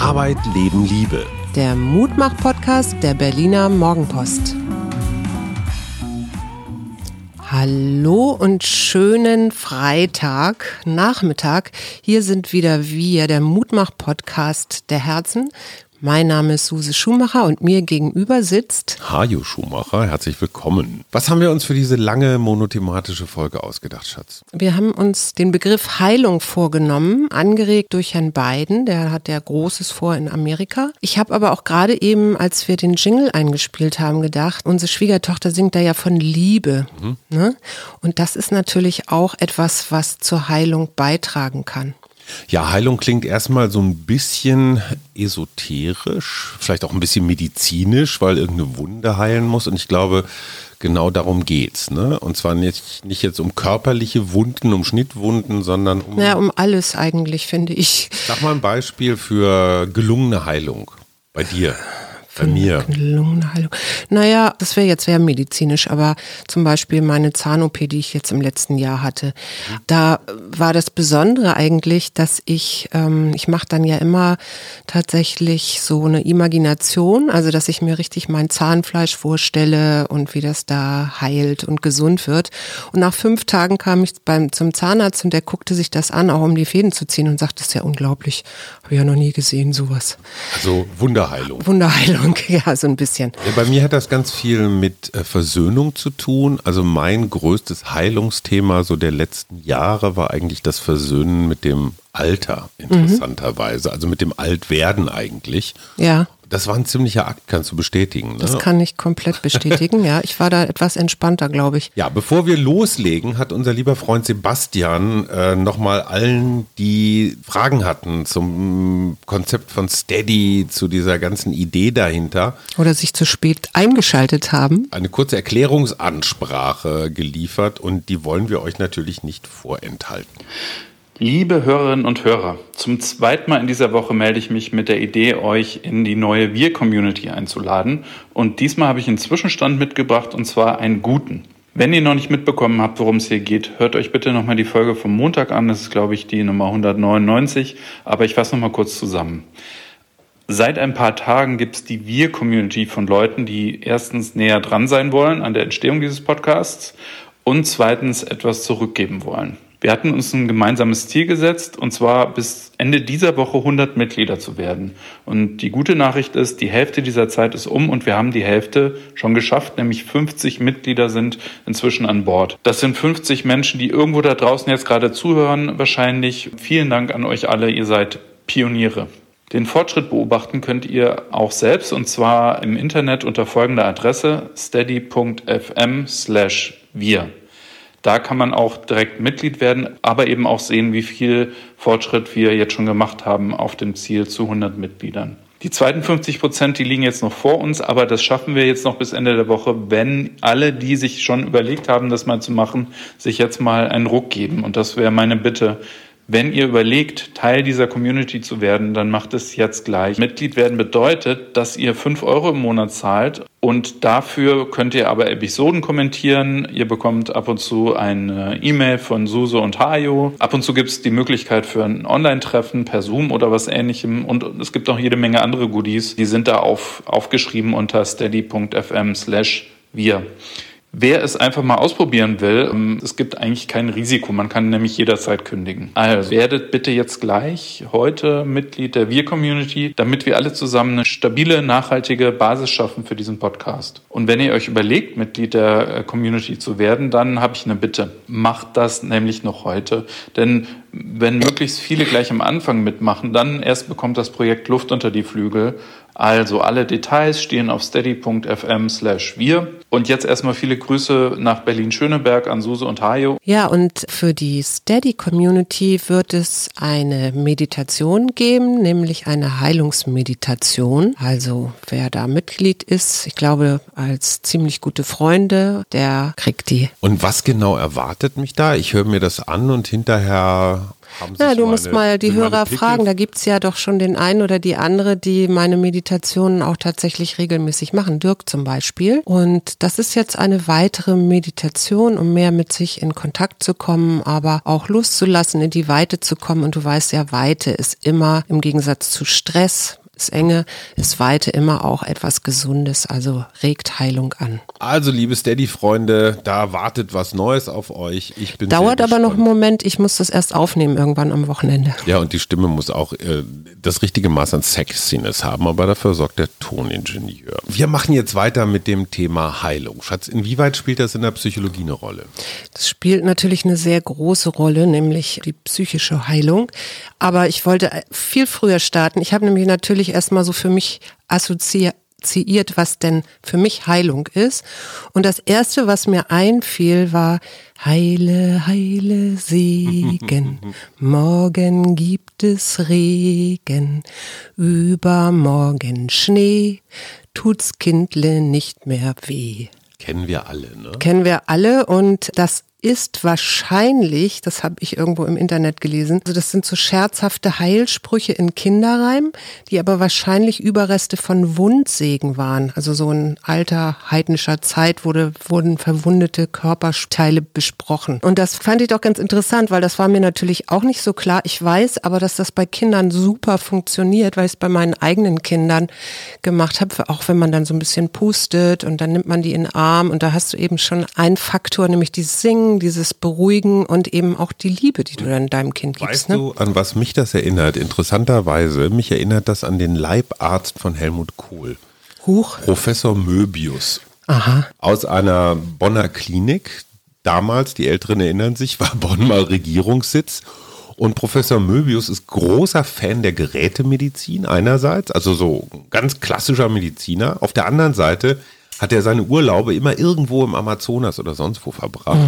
Arbeit, Leben, Liebe. Der Mutmach-Podcast der Berliner Morgenpost. Hallo und schönen Freitag, Nachmittag. Hier sind wieder wir, der Mutmach-Podcast der Herzen mein Name ist Suse Schumacher und mir gegenüber sitzt Hajo Schumacher. Herzlich willkommen. Was haben wir uns für diese lange monothematische Folge ausgedacht, Schatz? Wir haben uns den Begriff Heilung vorgenommen, angeregt durch Herrn Biden. Der hat ja Großes vor in Amerika. Ich habe aber auch gerade eben, als wir den Jingle eingespielt haben, gedacht, unsere Schwiegertochter singt da ja von Liebe. Mhm. Ne? Und das ist natürlich auch etwas, was zur Heilung beitragen kann. Ja, Heilung klingt erstmal so ein bisschen esoterisch, vielleicht auch ein bisschen medizinisch, weil irgendeine Wunde heilen muss. Und ich glaube, genau darum geht's. Ne? Und zwar nicht, nicht jetzt um körperliche Wunden, um Schnittwunden, sondern um. Ja, um alles eigentlich, finde ich. Sag mal ein Beispiel für gelungene Heilung bei dir. Bei mir. Lungenheilung. Naja, das wäre jetzt sehr medizinisch, aber zum Beispiel meine Zahn-OP, die ich jetzt im letzten Jahr hatte, da war das Besondere eigentlich, dass ich, ähm, ich mache dann ja immer tatsächlich so eine Imagination, also dass ich mir richtig mein Zahnfleisch vorstelle und wie das da heilt und gesund wird. Und nach fünf Tagen kam ich beim, zum Zahnarzt und der guckte sich das an, auch um die Fäden zu ziehen und sagte, das ist ja unglaublich. Habe ich ja noch nie gesehen, sowas. Also Wunderheilung. Wunderheilung. Versöhnung, ja, so ein bisschen. Ja, bei mir hat das ganz viel mit äh, Versöhnung zu tun. Also mein größtes Heilungsthema so der letzten Jahre war eigentlich das Versöhnen mit dem Alter, interessanterweise. Mhm. Also mit dem Altwerden eigentlich. Ja. Das war ein ziemlicher Akt, kannst du bestätigen. Ne? Das kann ich komplett bestätigen, ja. Ich war da etwas entspannter, glaube ich. Ja, bevor wir loslegen, hat unser lieber Freund Sebastian äh, nochmal allen, die Fragen hatten zum Konzept von Steady, zu dieser ganzen Idee dahinter. Oder sich zu spät eingeschaltet haben. Eine kurze Erklärungsansprache geliefert und die wollen wir euch natürlich nicht vorenthalten. Liebe Hörerinnen und Hörer, zum zweiten Mal in dieser Woche melde ich mich mit der Idee, euch in die neue Wir-Community einzuladen. Und diesmal habe ich einen Zwischenstand mitgebracht und zwar einen guten. Wenn ihr noch nicht mitbekommen habt, worum es hier geht, hört euch bitte nochmal die Folge vom Montag an. Das ist, glaube ich, die Nummer 199. Aber ich fasse nochmal kurz zusammen. Seit ein paar Tagen gibt es die Wir-Community von Leuten, die erstens näher dran sein wollen an der Entstehung dieses Podcasts und zweitens etwas zurückgeben wollen. Wir hatten uns ein gemeinsames Ziel gesetzt, und zwar bis Ende dieser Woche 100 Mitglieder zu werden. Und die gute Nachricht ist, die Hälfte dieser Zeit ist um und wir haben die Hälfte schon geschafft, nämlich 50 Mitglieder sind inzwischen an Bord. Das sind 50 Menschen, die irgendwo da draußen jetzt gerade zuhören, wahrscheinlich. Vielen Dank an euch alle, ihr seid Pioniere. Den Fortschritt beobachten könnt ihr auch selbst und zwar im Internet unter folgender Adresse steady.fm slash wir. Da kann man auch direkt Mitglied werden, aber eben auch sehen, wie viel Fortschritt wir jetzt schon gemacht haben auf dem Ziel zu 100 Mitgliedern. Die zweiten 50 Prozent, die liegen jetzt noch vor uns, aber das schaffen wir jetzt noch bis Ende der Woche, wenn alle, die sich schon überlegt haben, das mal zu machen, sich jetzt mal einen Ruck geben. Und das wäre meine Bitte. Wenn ihr überlegt, Teil dieser Community zu werden, dann macht es jetzt gleich. Mitglied werden bedeutet, dass ihr fünf Euro im Monat zahlt und dafür könnt ihr aber Episoden kommentieren. Ihr bekommt ab und zu eine E-Mail von Suse und Hajo. Ab und zu gibt es die Möglichkeit für ein Online-Treffen per Zoom oder was ähnlichem. Und es gibt auch jede Menge andere Goodies. Die sind da auf, aufgeschrieben unter steady.fm slash wir. Wer es einfach mal ausprobieren will, ähm, es gibt eigentlich kein Risiko. Man kann nämlich jederzeit kündigen. Also werdet bitte jetzt gleich heute Mitglied der Wir-Community, damit wir alle zusammen eine stabile, nachhaltige Basis schaffen für diesen Podcast. Und wenn ihr euch überlegt, Mitglied der äh, Community zu werden, dann habe ich eine Bitte. Macht das nämlich noch heute. Denn wenn möglichst viele gleich am Anfang mitmachen, dann erst bekommt das Projekt Luft unter die Flügel also alle Details stehen auf steady.fm slash wir. Und jetzt erstmal viele Grüße nach Berlin-Schöneberg an Suse und Hajo. Ja, und für die Steady-Community wird es eine Meditation geben, nämlich eine Heilungsmeditation. Also wer da Mitglied ist, ich glaube als ziemlich gute Freunde, der kriegt die. Und was genau erwartet mich da? Ich höre mir das an und hinterher Haben Ja, du meine- musst mal die Hörer fragen. Da gibt's ja doch schon den einen oder die andere, die meine Meditationen auch tatsächlich regelmäßig machen. Dirk zum Beispiel. Und das ist jetzt eine weitere Meditation, um mehr mit sich in Kontakt zu kommen, aber auch loszulassen, in die Weite zu kommen. Und du weißt ja, Weite ist immer im Gegensatz zu Stress, ist Enge, ist Weite immer auch etwas Gesundes, also regt Heilung an. Also, liebe Steady-Freunde, da wartet was Neues auf euch. Ich bin Dauert aber noch einen. Moment, ich muss das erst aufnehmen irgendwann am Wochenende. Ja, und die Stimme muss auch äh, das richtige Maß an Sexiness haben, aber dafür sorgt der Toningenieur. Wir machen jetzt weiter mit dem Thema Heilung. Schatz, inwieweit spielt das in der Psychologie eine Rolle? Das spielt natürlich eine sehr große Rolle, nämlich die psychische Heilung. Aber ich wollte viel früher starten. Ich habe nämlich natürlich erstmal so für mich assoziiert, was denn für mich Heilung ist. Und das erste, was mir einfiel, war Heile, heile Segen. Morgen gibt es Regen, übermorgen Schnee, tut's Kindle nicht mehr weh. Kennen wir alle, ne? Kennen wir alle und das ist wahrscheinlich, das habe ich irgendwo im Internet gelesen, also das sind so scherzhafte Heilsprüche in Kinderreim, die aber wahrscheinlich Überreste von Wundsegen waren. Also so in alter heidnischer Zeit wurde, wurden verwundete Körperteile besprochen. Und das fand ich doch ganz interessant, weil das war mir natürlich auch nicht so klar. Ich weiß aber, dass das bei Kindern super funktioniert, weil ich es bei meinen eigenen Kindern gemacht habe, auch wenn man dann so ein bisschen pustet und dann nimmt man die in den Arm und da hast du eben schon einen Faktor, nämlich dieses Singen, dieses Beruhigen und eben auch die Liebe, die du dann deinem Kind gibst. Weißt ne? du, an was mich das erinnert? Interessanterweise, mich erinnert das an den Leibarzt von Helmut Kohl, Huch. Professor Möbius. Aha. Aus einer Bonner Klinik. Damals, die Älteren erinnern sich, war Bonn mal Regierungssitz. Und Professor Möbius ist großer Fan der Gerätemedizin einerseits, also so ganz klassischer Mediziner. Auf der anderen Seite hat er seine Urlaube immer irgendwo im Amazonas oder sonst wo verbracht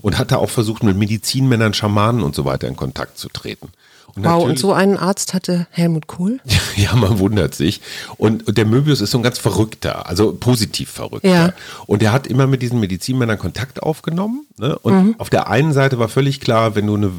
und hat da auch versucht, mit Medizinmännern, Schamanen und so weiter in Kontakt zu treten. Und Wow, und so einen Arzt hatte Helmut Kohl? ja, man wundert sich. Und, und der Möbius ist so ein ganz verrückter, also positiv verrückter. Ja. Und er hat immer mit diesen Medizinmännern Kontakt aufgenommen. Ne? Und auf der einen Seite war völlig klar, wenn du eine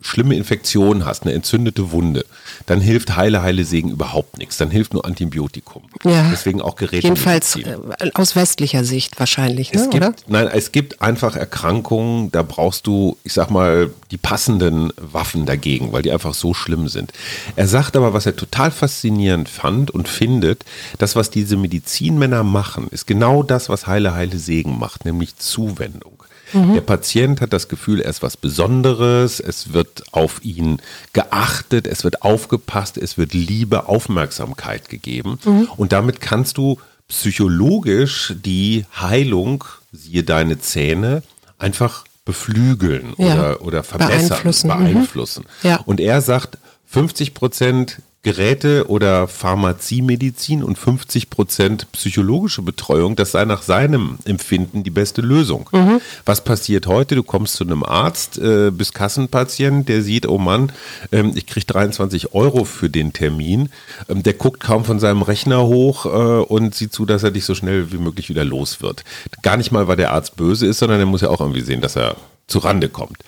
schlimme Infektion hast, eine entzündete Wunde, dann hilft Heile, Heile Segen überhaupt nichts. Dann hilft nur Antibiotikum. Ja. Deswegen auch Geräte. Jedenfalls äh, aus westlicher Sicht wahrscheinlich, ne? Es gibt, oder? nein, es gibt einfach Erkrankungen, da brauchst du, ich sag mal, die passenden Waffen dagegen, weil die einfach so schlimm sind. Er sagt aber, was er total faszinierend fand und findet, das, was diese Medizinmänner machen, ist genau das, was Heile, Heile Segen macht, nämlich Zuwendung. Der Patient hat das Gefühl, er ist was Besonderes, es wird auf ihn geachtet, es wird aufgepasst, es wird Liebe, Aufmerksamkeit gegeben. Und damit kannst du psychologisch die Heilung, siehe deine Zähne, einfach beflügeln Ja. oder, oder verbessern, Beeinflussen. Mhm. beeinflussen. Ja. Und er sagt, 50 Prozent Geräte oder Pharmaziemedizin und 50 Prozent psychologische Betreuung, das sei nach seinem Empfinden die beste Lösung. Mhm. Was passiert heute? Du kommst zu einem Arzt, äh, bist Kassenpatient, der sieht, oh Mann, ähm, ich kriege 23 Euro für den Termin. Ähm, der guckt kaum von seinem Rechner hoch äh, und sieht zu, dass er dich so schnell wie möglich wieder los wird. Gar nicht mal, weil der Arzt böse ist, sondern er muss ja auch irgendwie sehen, dass er zu Rande kommt.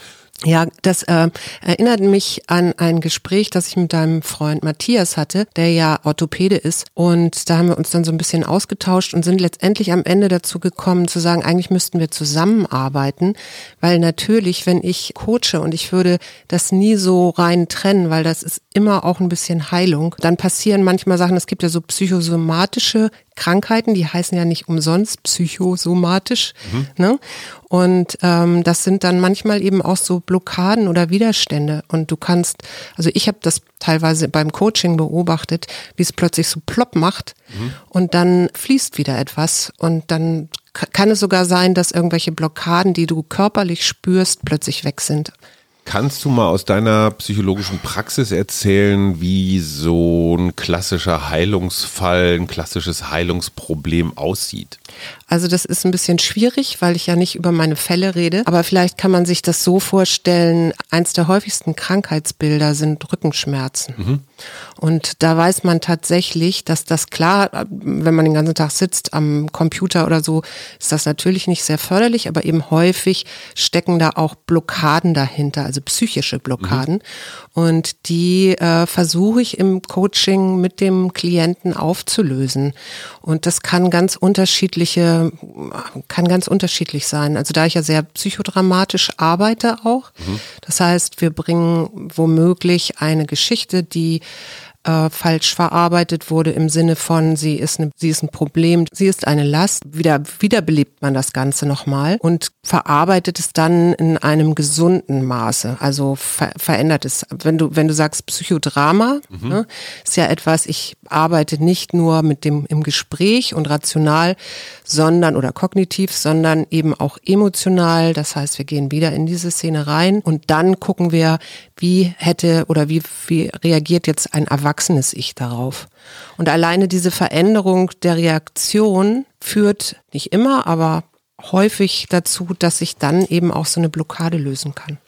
Ja, das äh, erinnert mich an ein Gespräch, das ich mit deinem Freund Matthias hatte, der ja Orthopäde ist. Und da haben wir uns dann so ein bisschen ausgetauscht und sind letztendlich am Ende dazu gekommen zu sagen, eigentlich müssten wir zusammenarbeiten, weil natürlich, wenn ich coache und ich würde das nie so rein trennen, weil das ist immer auch ein bisschen Heilung, dann passieren manchmal Sachen, es gibt ja so psychosomatische Krankheiten, die heißen ja nicht umsonst psychosomatisch. Ne? Und ähm, das sind dann manchmal eben auch so Blockaden oder Widerstände. Und du kannst, also ich habe das teilweise beim Coaching beobachtet, wie es plötzlich so plopp macht und dann fließt wieder etwas und dann kann es sogar sein, dass irgendwelche Blockaden, die du körperlich spürst, plötzlich weg sind. Kannst du mal aus deiner psychologischen Praxis erzählen, wie so ein klassischer Heilungsfall, ein klassisches Heilungsproblem aussieht? Also das ist ein bisschen schwierig, weil ich ja nicht über meine Fälle rede. Aber vielleicht kann man sich das so vorstellen, eins der häufigsten Krankheitsbilder sind Rückenschmerzen. Und da weiß man tatsächlich, dass das klar, wenn man den ganzen Tag sitzt am Computer oder so, ist das natürlich nicht sehr förderlich, aber eben häufig stecken da auch Blockaden dahinter, also also psychische Blockaden. Mhm. Und die äh, versuche ich im Coaching mit dem Klienten aufzulösen. Und das kann ganz unterschiedliche, kann ganz unterschiedlich sein. Also da ich ja sehr psychodramatisch arbeite auch. Mhm. Das heißt, wir bringen womöglich eine Geschichte, die äh, falsch verarbeitet wurde im Sinne von, sie ist, eine, sie ist ein Problem, sie ist eine Last. Wieder, wiederbelebt man das Ganze nochmal und verarbeitet es dann in einem gesunden Maße. Also ver verändert es. Wenn du, wenn du sagst Psychodrama, mhm. ne, ist ja etwas, ich arbeite nicht nur mit dem im Gespräch und rational, sondern oder kognitiv, sondern eben auch emotional. Das heißt, wir gehen wieder in diese Szene rein und dann gucken wir, wie hätte oder wie, wie reagiert jetzt ein erwachsenes Ich darauf. Und alleine diese Veränderung der Reaktion führt nicht immer, aber häufig dazu, dass ich dann eben auch so eine Blockade lösen kann.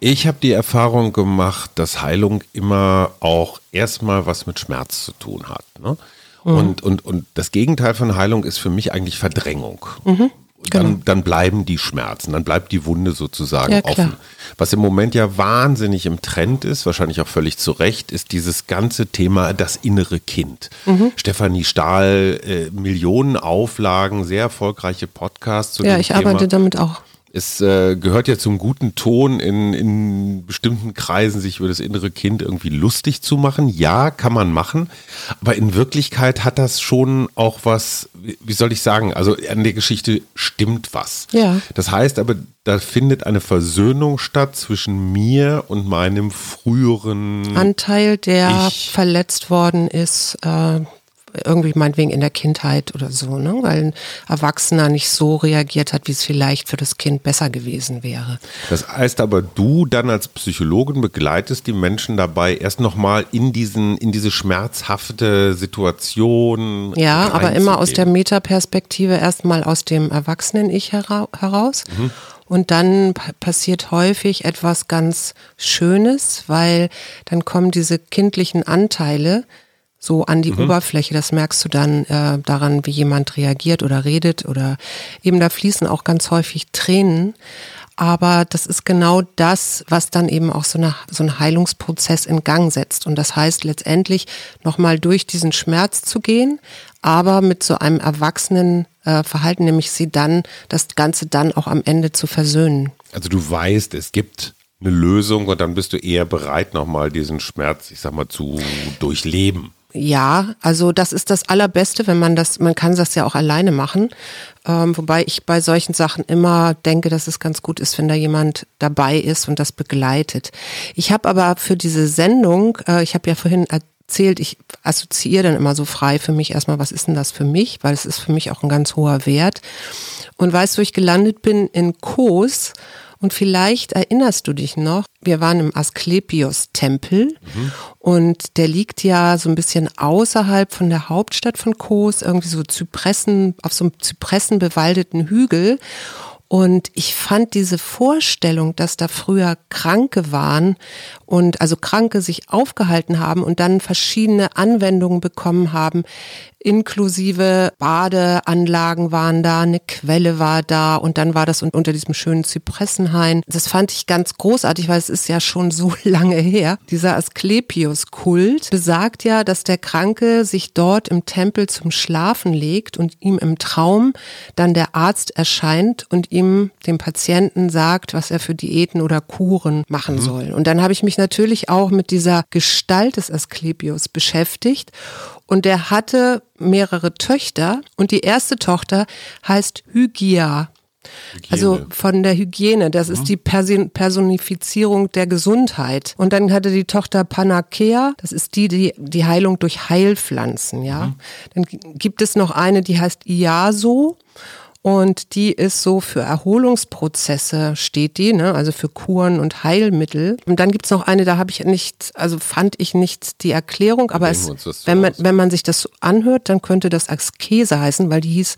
Ich habe die Erfahrung gemacht, dass Heilung immer auch erstmal was mit Schmerz zu tun hat. Ne? Mhm. Und, und, und das Gegenteil von Heilung ist für mich eigentlich Verdrängung. Mhm. Genau. Dann, dann, bleiben die Schmerzen, dann bleibt die Wunde sozusagen ja, offen. Was im Moment ja wahnsinnig im Trend ist, wahrscheinlich auch völlig zu Recht, ist dieses ganze Thema das innere Kind. Mhm. Stefanie Stahl, äh, Millionen Auflagen, sehr erfolgreiche Podcasts zu ja, dem Thema. Ja, ich arbeite damit auch. Es äh, gehört ja zum guten Ton in, in bestimmten Kreisen, sich über das innere Kind irgendwie lustig zu machen. Ja, kann man machen. Aber in Wirklichkeit hat das schon auch was, wie soll ich sagen, also an der Geschichte stimmt was. Ja. Das heißt aber, da findet eine Versöhnung statt zwischen mir und meinem früheren Anteil, der ich. verletzt worden ist. Äh irgendwie meinetwegen in der Kindheit oder so, ne? weil ein Erwachsener nicht so reagiert hat, wie es vielleicht für das Kind besser gewesen wäre. Das heißt aber, du dann als Psychologin begleitest die Menschen dabei, erst nochmal in diesen, in diese schmerzhafte Situation. Ja, aber immer aus der Metaperspektive, erstmal aus dem Erwachsenen-Ich heraus. Mhm. Und dann passiert häufig etwas ganz Schönes, weil dann kommen diese kindlichen Anteile, so an die mhm. Oberfläche. Das merkst du dann äh, daran, wie jemand reagiert oder redet oder eben da fließen auch ganz häufig Tränen. Aber das ist genau das, was dann eben auch so, eine, so einen Heilungsprozess in Gang setzt. Und das heißt letztendlich nochmal durch diesen Schmerz zu gehen, aber mit so einem erwachsenen äh, Verhalten, nämlich sie dann, das Ganze dann auch am Ende zu versöhnen. Also du weißt, es gibt eine Lösung und dann bist du eher bereit, nochmal diesen Schmerz, ich sag mal, zu durchleben. Ja, also das ist das Allerbeste, wenn man das, man kann das ja auch alleine machen. Ähm, wobei ich bei solchen Sachen immer denke, dass es ganz gut ist, wenn da jemand dabei ist und das begleitet. Ich habe aber für diese Sendung, äh, ich habe ja vorhin erzählt, ich assoziiere dann immer so frei für mich erstmal, was ist denn das für mich, weil es ist für mich auch ein ganz hoher Wert. Und weißt du, ich gelandet bin? In Kos und vielleicht erinnerst du dich noch, wir waren im Asklepios-Tempel mhm. und der liegt ja so ein bisschen außerhalb von der Hauptstadt von Kos, irgendwie so Zypressen, auf so einem zypressenbewaldeten Hügel. Und ich fand diese Vorstellung, dass da früher Kranke waren und also Kranke sich aufgehalten haben und dann verschiedene Anwendungen bekommen haben, inklusive Badeanlagen waren da, eine Quelle war da und dann war das unter diesem schönen Zypressenhain. Das fand ich ganz großartig, weil es ist ja schon so lange her. Dieser Asklepios-Kult besagt ja, dass der Kranke sich dort im Tempel zum Schlafen legt und ihm im Traum dann der Arzt erscheint und ihm, dem Patienten, sagt, was er für Diäten oder Kuren machen mhm. soll. Und dann habe ich mich natürlich auch mit dieser Gestalt des Asklepios beschäftigt und der hatte mehrere Töchter und die erste Tochter heißt Hygia. Hygiene. Also von der Hygiene, das mhm. ist die Personifizierung der Gesundheit. Und dann hatte die Tochter Panakea, das ist die, die, die Heilung durch Heilpflanzen, ja. Mhm. Dann gibt es noch eine, die heißt Iaso und die ist so für Erholungsprozesse steht die, ne? also für Kuren und Heilmittel. Und dann gibt's noch eine, da habe ich nicht, also fand ich nicht die Erklärung, aber es, wenn, man, wenn man sich das anhört, dann könnte das Askese heißen, weil die hieß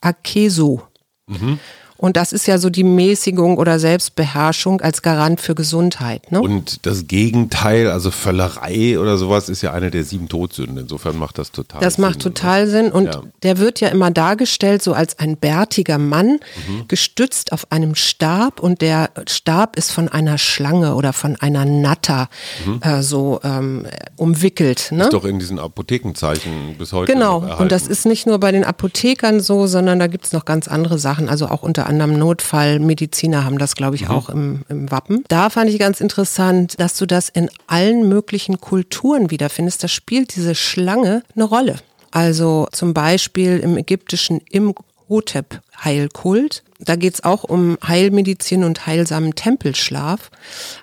Akeso. Mhm. Und das ist ja so die Mäßigung oder Selbstbeherrschung als Garant für Gesundheit. Ne? Und das Gegenteil, also Völlerei oder sowas, ist ja eine der sieben Todsünden. Insofern macht das total das Sinn. Das macht total Sinn. Und ja. der wird ja immer dargestellt so als ein bärtiger Mann, mhm. gestützt auf einem Stab. Und der Stab ist von einer Schlange oder von einer Natter mhm. äh, so ähm, umwickelt. Ne? Ist doch in diesen Apothekenzeichen bis heute. Genau. Und das ist nicht nur bei den Apothekern so, sondern da gibt es noch ganz andere Sachen. Also auch unter anderem Notfallmediziner haben das, glaube ich, mhm. auch im, im Wappen. Da fand ich ganz interessant, dass du das in allen möglichen Kulturen wiederfindest. Da spielt diese Schlange eine Rolle. Also zum Beispiel im ägyptischen Imhotep-Heilkult. Da geht es auch um Heilmedizin und heilsamen Tempelschlaf.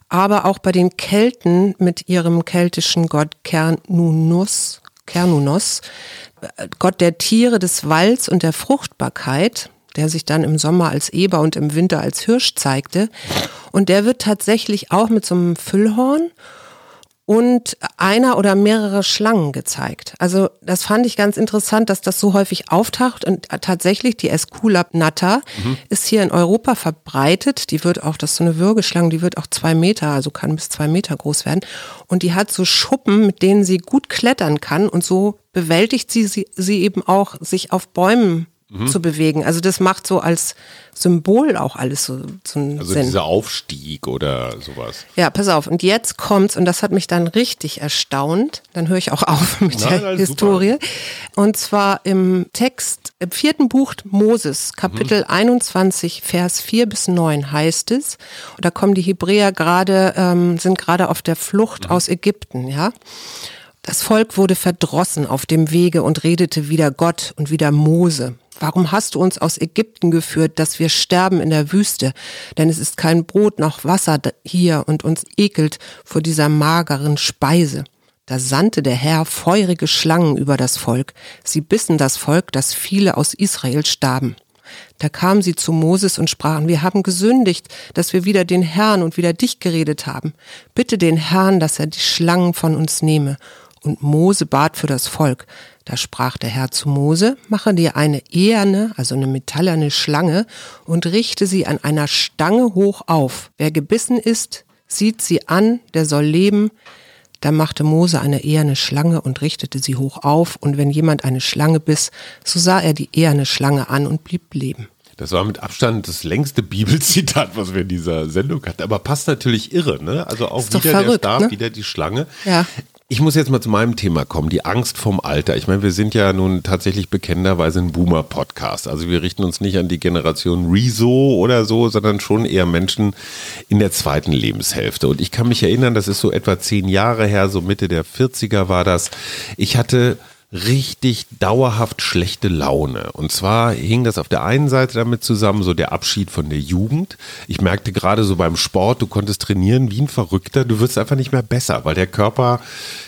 Aber auch bei den Kelten mit ihrem keltischen Gott Kernunus, Kernunos, Gott der Tiere, des Walds und der Fruchtbarkeit, der sich dann im Sommer als Eber und im Winter als Hirsch zeigte. Und der wird tatsächlich auch mit so einem Füllhorn und einer oder mehrere Schlangen gezeigt. Also das fand ich ganz interessant, dass das so häufig auftaucht und tatsächlich die Esculap natta mhm. ist hier in Europa verbreitet. Die wird auch, das ist so eine Würgeschlange, die wird auch zwei Meter, also kann bis zwei Meter groß werden und die hat so Schuppen, mit denen sie gut klettern kann und so bewältigt sie, sie, sie eben auch sich auf Bäumen mhm. zu bewegen. Also das macht so als Symbol auch alles so, so einen Also Sinn. dieser Aufstieg oder sowas. Ja, pass auf. Und jetzt kommt's, und das hat mich dann richtig erstaunt. Dann höre ich auch auf mit Nein, der Historie. Super. Und zwar im Text, im vierten Buch Moses, Kapitel mhm. 21, Vers 4 bis 9 heißt es. Und da kommen die Hebräer gerade, ähm, sind gerade auf der Flucht mhm. aus Ägypten, ja. Das Volk wurde verdrossen auf dem Wege und redete wieder Gott und wieder Mose. Warum hast du uns aus Ägypten geführt, dass wir sterben in der Wüste? Denn es ist kein Brot noch Wasser hier und uns ekelt vor dieser mageren Speise. Da sandte der Herr feurige Schlangen über das Volk. Sie bissen das Volk, dass viele aus Israel starben. Da kamen sie zu Moses und sprachen, wir haben gesündigt, dass wir wieder den Herrn und wieder dich geredet haben. Bitte den Herrn, dass er die Schlangen von uns nehme. Und Mose bat für das Volk. Da sprach der Herr zu Mose, mache dir eine eherne, also eine metallerne Schlange und richte sie an einer Stange hoch auf. Wer gebissen ist, sieht sie an, der soll leben. Da machte Mose eine eherne Schlange und richtete sie hoch auf, und wenn jemand eine Schlange biss, so sah er die eherne Schlange an und blieb leben. Das war mit Abstand das längste Bibelzitat, was wir in dieser Sendung hatten. Aber passt natürlich irre, ne? Also auch wieder verrückt, der Stab, ne? wieder die Schlange. Ja. Ich muss jetzt mal zu meinem Thema kommen, die Angst vom Alter. Ich meine, wir sind ja nun tatsächlich bekennenderweise ein Boomer-Podcast. Also wir richten uns nicht an die Generation Rezo oder so, sondern schon eher Menschen in der zweiten Lebenshälfte. Und ich kann mich erinnern, das ist so etwa zehn Jahre her, so Mitte der 40er war das. Ich hatte richtig dauerhaft schlechte Laune. Und zwar hing das auf der einen Seite damit zusammen, so der Abschied von der Jugend. Ich merkte gerade so beim Sport, du konntest trainieren wie ein Verrückter, du wirst einfach nicht mehr besser, weil der Körper,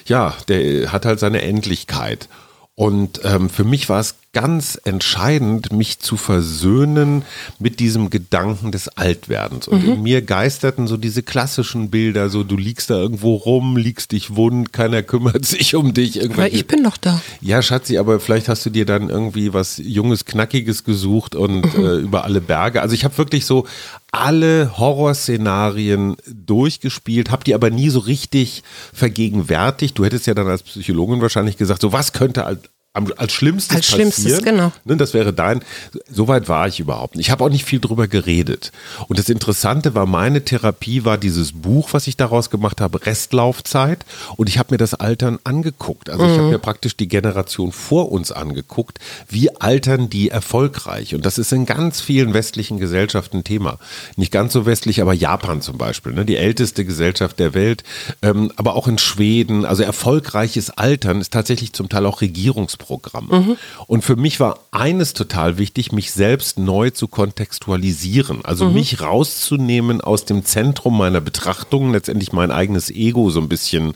ja, der hat halt seine Endlichkeit. Und ähm, für mich war es ganz entscheidend, mich zu versöhnen mit diesem Gedanken des Altwerdens. Und mhm. in mir geisterten so diese klassischen Bilder, so du liegst da irgendwo rum, liegst dich wund, keiner kümmert sich um dich. Aber ich bin noch da. Ja, Schatzi, aber vielleicht hast du dir dann irgendwie was Junges, Knackiges gesucht und mhm. äh, über alle Berge. Also ich habe wirklich so alle Horrorszenarien durchgespielt, habe die aber nie so richtig vergegenwärtigt. Du hättest ja dann als Psychologin wahrscheinlich gesagt, so was könnte als Schlimmstes als Schlimmstes, passieren. genau. Ne, das wäre dein. Soweit war ich überhaupt nicht. Ich habe auch nicht viel drüber geredet. Und das Interessante war, meine Therapie war dieses Buch, was ich daraus gemacht habe, Restlaufzeit. Und ich habe mir das Altern angeguckt. Also mhm. ich habe mir praktisch die Generation vor uns angeguckt. Wie altern die erfolgreich? Und das ist in ganz vielen westlichen Gesellschaften Thema. Nicht ganz so westlich, aber Japan zum Beispiel. Ne? Die älteste Gesellschaft der Welt. Ähm, aber auch in Schweden. Also erfolgreiches Altern ist tatsächlich zum Teil auch Regierungs Programm. Mhm. Und für mich war eines total wichtig, mich selbst neu zu kontextualisieren. Also mhm. mich rauszunehmen aus dem Zentrum meiner Betrachtungen, letztendlich mein eigenes Ego so ein bisschen,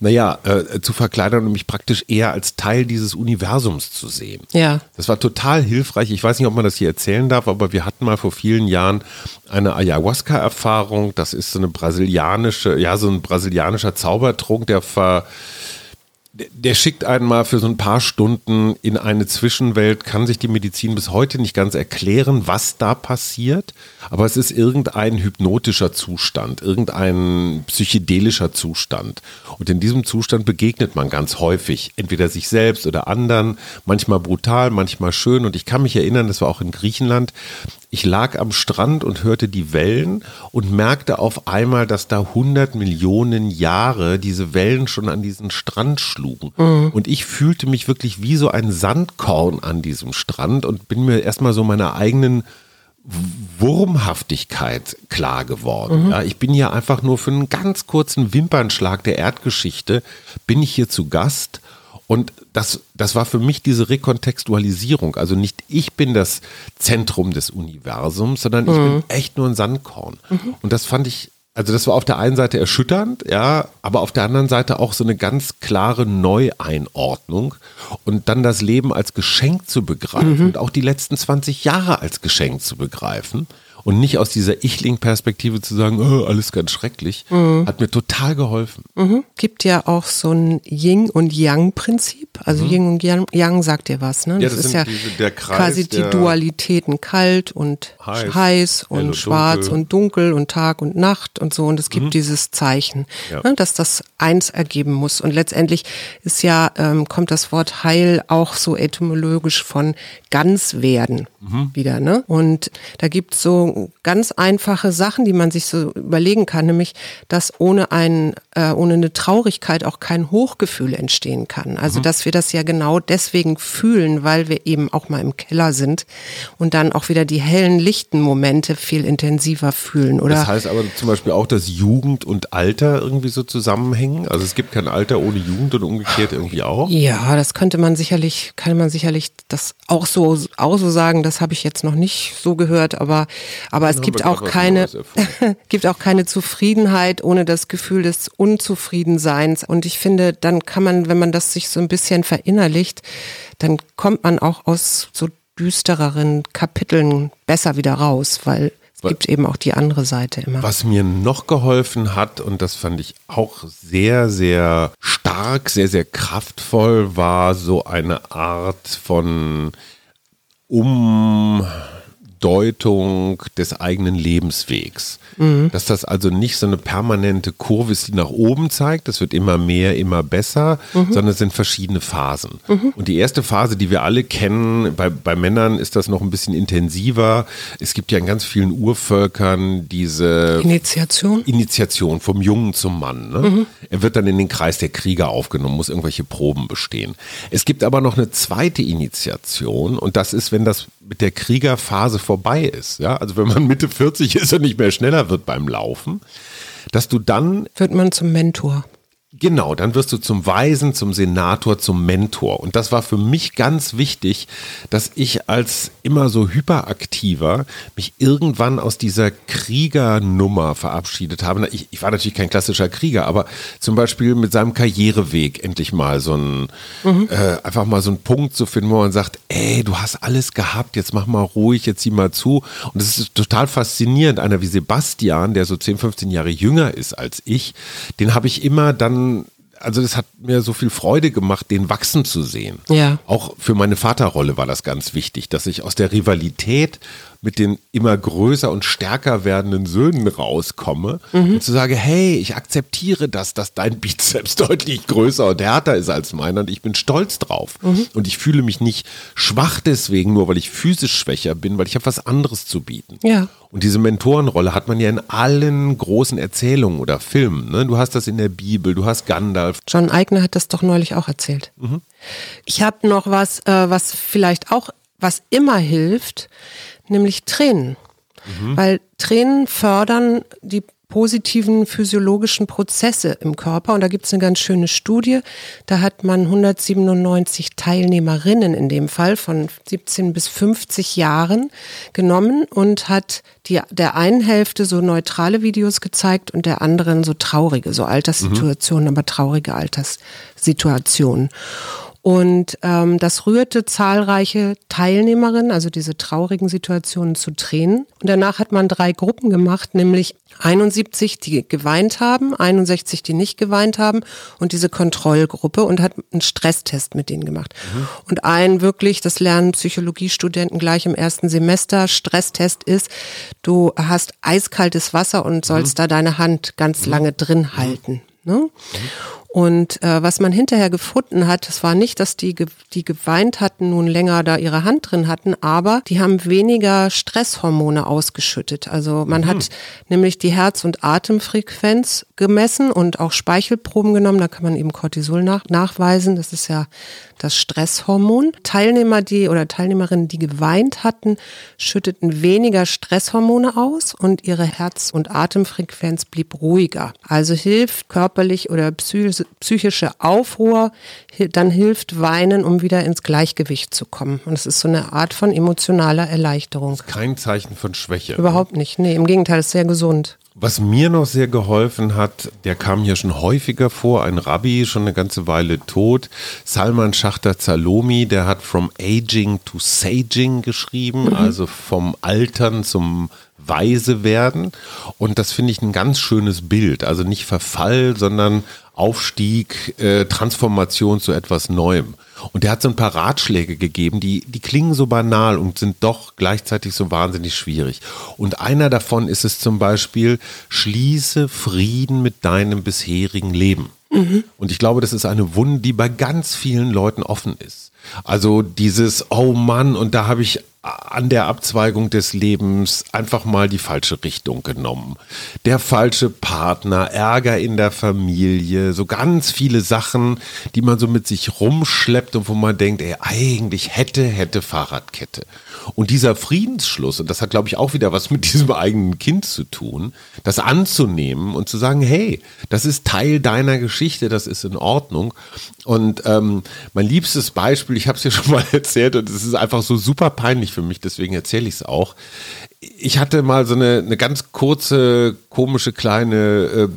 naja, äh, zu verkleidern und mich praktisch eher als Teil dieses Universums zu sehen. Ja. Das war total hilfreich. Ich weiß nicht, ob man das hier erzählen darf, aber wir hatten mal vor vielen Jahren eine Ayahuasca-Erfahrung. Das ist so eine brasilianische, ja, so ein brasilianischer Zaubertrunk, der ver der schickt einen mal für so ein paar Stunden in eine Zwischenwelt, kann sich die Medizin bis heute nicht ganz erklären, was da passiert, aber es ist irgendein hypnotischer Zustand, irgendein psychedelischer Zustand. Und in diesem Zustand begegnet man ganz häufig, entweder sich selbst oder anderen, manchmal brutal, manchmal schön. Und ich kann mich erinnern, das war auch in Griechenland, ich lag am Strand und hörte die Wellen und merkte auf einmal, dass da 100 Millionen Jahre diese Wellen schon an diesen Strand schlugen. Mhm. Und ich fühlte mich wirklich wie so ein Sandkorn an diesem Strand und bin mir erstmal so meiner eigenen Wurmhaftigkeit klar geworden. Mhm. Ja, ich bin hier einfach nur für einen ganz kurzen Wimpernschlag der Erdgeschichte, bin ich hier zu Gast und das, das war für mich diese Rekontextualisierung. Also nicht ich bin das Zentrum des Universums, sondern ich mhm. bin echt nur ein Sandkorn. Mhm. Und das fand ich, also das war auf der einen Seite erschütternd, ja, aber auf der anderen Seite auch so eine ganz klare Neueinordnung und dann das Leben als Geschenk zu begreifen mhm. und auch die letzten 20 Jahre als Geschenk zu begreifen und nicht aus dieser Ichling-Perspektive zu sagen, oh, alles ganz schrecklich, mhm. hat mir total geholfen. Mhm. Gibt ja auch so ein Yin- und Yang-Prinzip. Also mhm. Yin und Yang, Yang sagt dir was, ne? Das, ja, das ist ja diese, Kreis, quasi die Dualitäten, kalt und heiß, heiß und schwarz dunkel. und dunkel und Tag und Nacht und so. Und es gibt mhm. dieses Zeichen, ja. ne, dass das eins ergeben muss. Und letztendlich ist ja, ähm, kommt das Wort Heil auch so etymologisch von ganz werden mhm. wieder, ne? Und da gibt es so ganz einfache Sachen, die man sich so überlegen kann, nämlich, dass ohne ein, äh, ohne eine Traurigkeit auch kein Hochgefühl entstehen kann. Also, mhm. dass wir das ja genau deswegen fühlen, weil wir eben auch mal im Keller sind und dann auch wieder die hellen, lichten Momente viel intensiver fühlen, oder? Das heißt aber zum Beispiel auch, dass Jugend und Alter irgendwie so zusammenhängen. Also, es gibt kein Alter ohne Jugend und umgekehrt irgendwie auch. Ja, das könnte man sicherlich, kann man sicherlich das auch so, auch so sagen. Das habe ich jetzt noch nicht so gehört, aber aber es gibt auch keine, gibt auch keine Zufriedenheit ohne das Gefühl des Unzufriedenseins. Und ich finde, dann kann man, wenn man das sich so ein bisschen verinnerlicht, dann kommt man auch aus so düstereren Kapiteln besser wieder raus, weil es gibt eben auch die andere Seite immer. Was mir noch geholfen hat, und das fand ich auch sehr, sehr stark, sehr, sehr kraftvoll, war so eine Art von um Deutung des eigenen Lebenswegs. Mhm. Dass das also nicht so eine permanente Kurve ist, die nach oben zeigt, das wird immer mehr, immer besser, mhm. sondern es sind verschiedene Phasen. Mhm. Und die erste Phase, die wir alle kennen, bei, bei Männern ist das noch ein bisschen intensiver. Es gibt ja in ganz vielen Urvölkern diese Initiation, Initiation vom Jungen zum Mann. Ne? Mhm. Er wird dann in den Kreis der Krieger aufgenommen, muss irgendwelche Proben bestehen. Es gibt aber noch eine zweite Initiation und das ist, wenn das mit der Kriegerphase vorbei ist, ja, also wenn man Mitte 40 ist und nicht mehr schneller wird beim Laufen, dass du dann wird man zum Mentor. Genau, dann wirst du zum Weisen, zum Senator, zum Mentor. Und das war für mich ganz wichtig, dass ich als immer so hyperaktiver mich irgendwann aus dieser Kriegernummer verabschiedet habe. Ich, ich war natürlich kein klassischer Krieger, aber zum Beispiel mit seinem Karriereweg endlich mal so ein, mhm. äh, einfach mal so einen Punkt zu finden, wo man sagt, ey, du hast alles gehabt, jetzt mach mal ruhig, jetzt sieh mal zu. Und das ist total faszinierend. Einer wie Sebastian, der so 10, 15 Jahre jünger ist als ich, den habe ich immer dann also das hat mir so viel Freude gemacht, den wachsen zu sehen. Ja. Auch für meine Vaterrolle war das ganz wichtig, dass ich aus der Rivalität mit den immer größer und stärker werdenden Söhnen rauskomme mhm. und zu sagen, hey, ich akzeptiere das, dass dein Bizeps deutlich größer und härter ist als meiner und ich bin stolz drauf. Mhm. Und ich fühle mich nicht schwach deswegen, nur weil ich physisch schwächer bin, weil ich habe was anderes zu bieten. Ja. Und diese Mentorenrolle hat man ja in allen großen Erzählungen oder Filmen. Ne? Du hast das in der Bibel, du hast Gandalf. John Eigner hat das doch neulich auch erzählt. Mhm. Ich habe noch was, äh, was vielleicht auch, was immer hilft, nämlich Tränen. Mhm. Weil Tränen fördern die positiven physiologischen Prozesse im Körper. Und da gibt es eine ganz schöne Studie. Da hat man 197 Teilnehmerinnen in dem Fall von 17 bis 50 Jahren genommen und hat die, der einen Hälfte so neutrale Videos gezeigt und der anderen so traurige, so Alterssituationen, mhm. aber traurige Alterssituationen. Und ähm, das rührte zahlreiche Teilnehmerinnen, also diese traurigen Situationen, zu Tränen. Und danach hat man drei Gruppen gemacht, nämlich 71, die geweint haben, 61, die nicht geweint haben und diese Kontrollgruppe und hat einen Stresstest mit denen gemacht. Mhm. Und ein wirklich, das lernen Psychologiestudenten gleich im ersten Semester, Stresstest ist, du hast eiskaltes Wasser und sollst mhm. da deine Hand ganz mhm. lange drin halten. Ne? Und äh, was man hinterher gefunden hat, es war nicht, dass die, die geweint hatten, nun länger da ihre Hand drin hatten, aber die haben weniger Stresshormone ausgeschüttet. Also man mhm. hat nämlich die Herz- und Atemfrequenz gemessen und auch Speichelproben genommen. Da kann man eben Cortisol nach, nachweisen. Das ist ja das Stresshormon. Teilnehmer, die oder Teilnehmerinnen, die geweint hatten, schütteten weniger Stresshormone aus und ihre Herz- und Atemfrequenz blieb ruhiger. Also hilft körperlich oder psychische Aufruhr, dann hilft Weinen, um wieder ins Gleichgewicht zu kommen. Und es ist so eine Art von emotionaler Erleichterung. kein Zeichen von Schwäche. Überhaupt nicht. Nee, im Gegenteil, es ist sehr gesund. Was mir noch sehr geholfen hat, der kam hier schon häufiger vor, ein Rabbi, schon eine ganze Weile tot, Salman Schachter Zalomi, der hat From Aging to Saging geschrieben, mhm. also vom Altern zum Weise werden. Und das finde ich ein ganz schönes Bild. Also nicht Verfall, sondern Aufstieg, äh, Transformation zu etwas Neuem. Und der hat so ein paar Ratschläge gegeben, die, die klingen so banal und sind doch gleichzeitig so wahnsinnig schwierig. Und einer davon ist es zum Beispiel, schließe Frieden mit deinem bisherigen Leben. Mhm. Und ich glaube, das ist eine Wunde, die bei ganz vielen Leuten offen ist. Also dieses, oh Mann, und da habe ich an der Abzweigung des Lebens einfach mal die falsche Richtung genommen. Der falsche Partner, Ärger in der Familie, so ganz viele Sachen, die man so mit sich rumschleppt und wo man denkt, ey, eigentlich hätte, hätte Fahrradkette. Und dieser Friedensschluss, und das hat, glaube ich, auch wieder was mit diesem eigenen Kind zu tun, das anzunehmen und zu sagen, hey, das ist Teil deiner Geschichte, das ist in Ordnung. Und ähm, mein liebstes Beispiel, ich habe es ja schon mal erzählt und es ist einfach so super peinlich für mich, deswegen erzähle ich es auch. Ich hatte mal so eine, eine ganz kurze, komische kleine... Äh,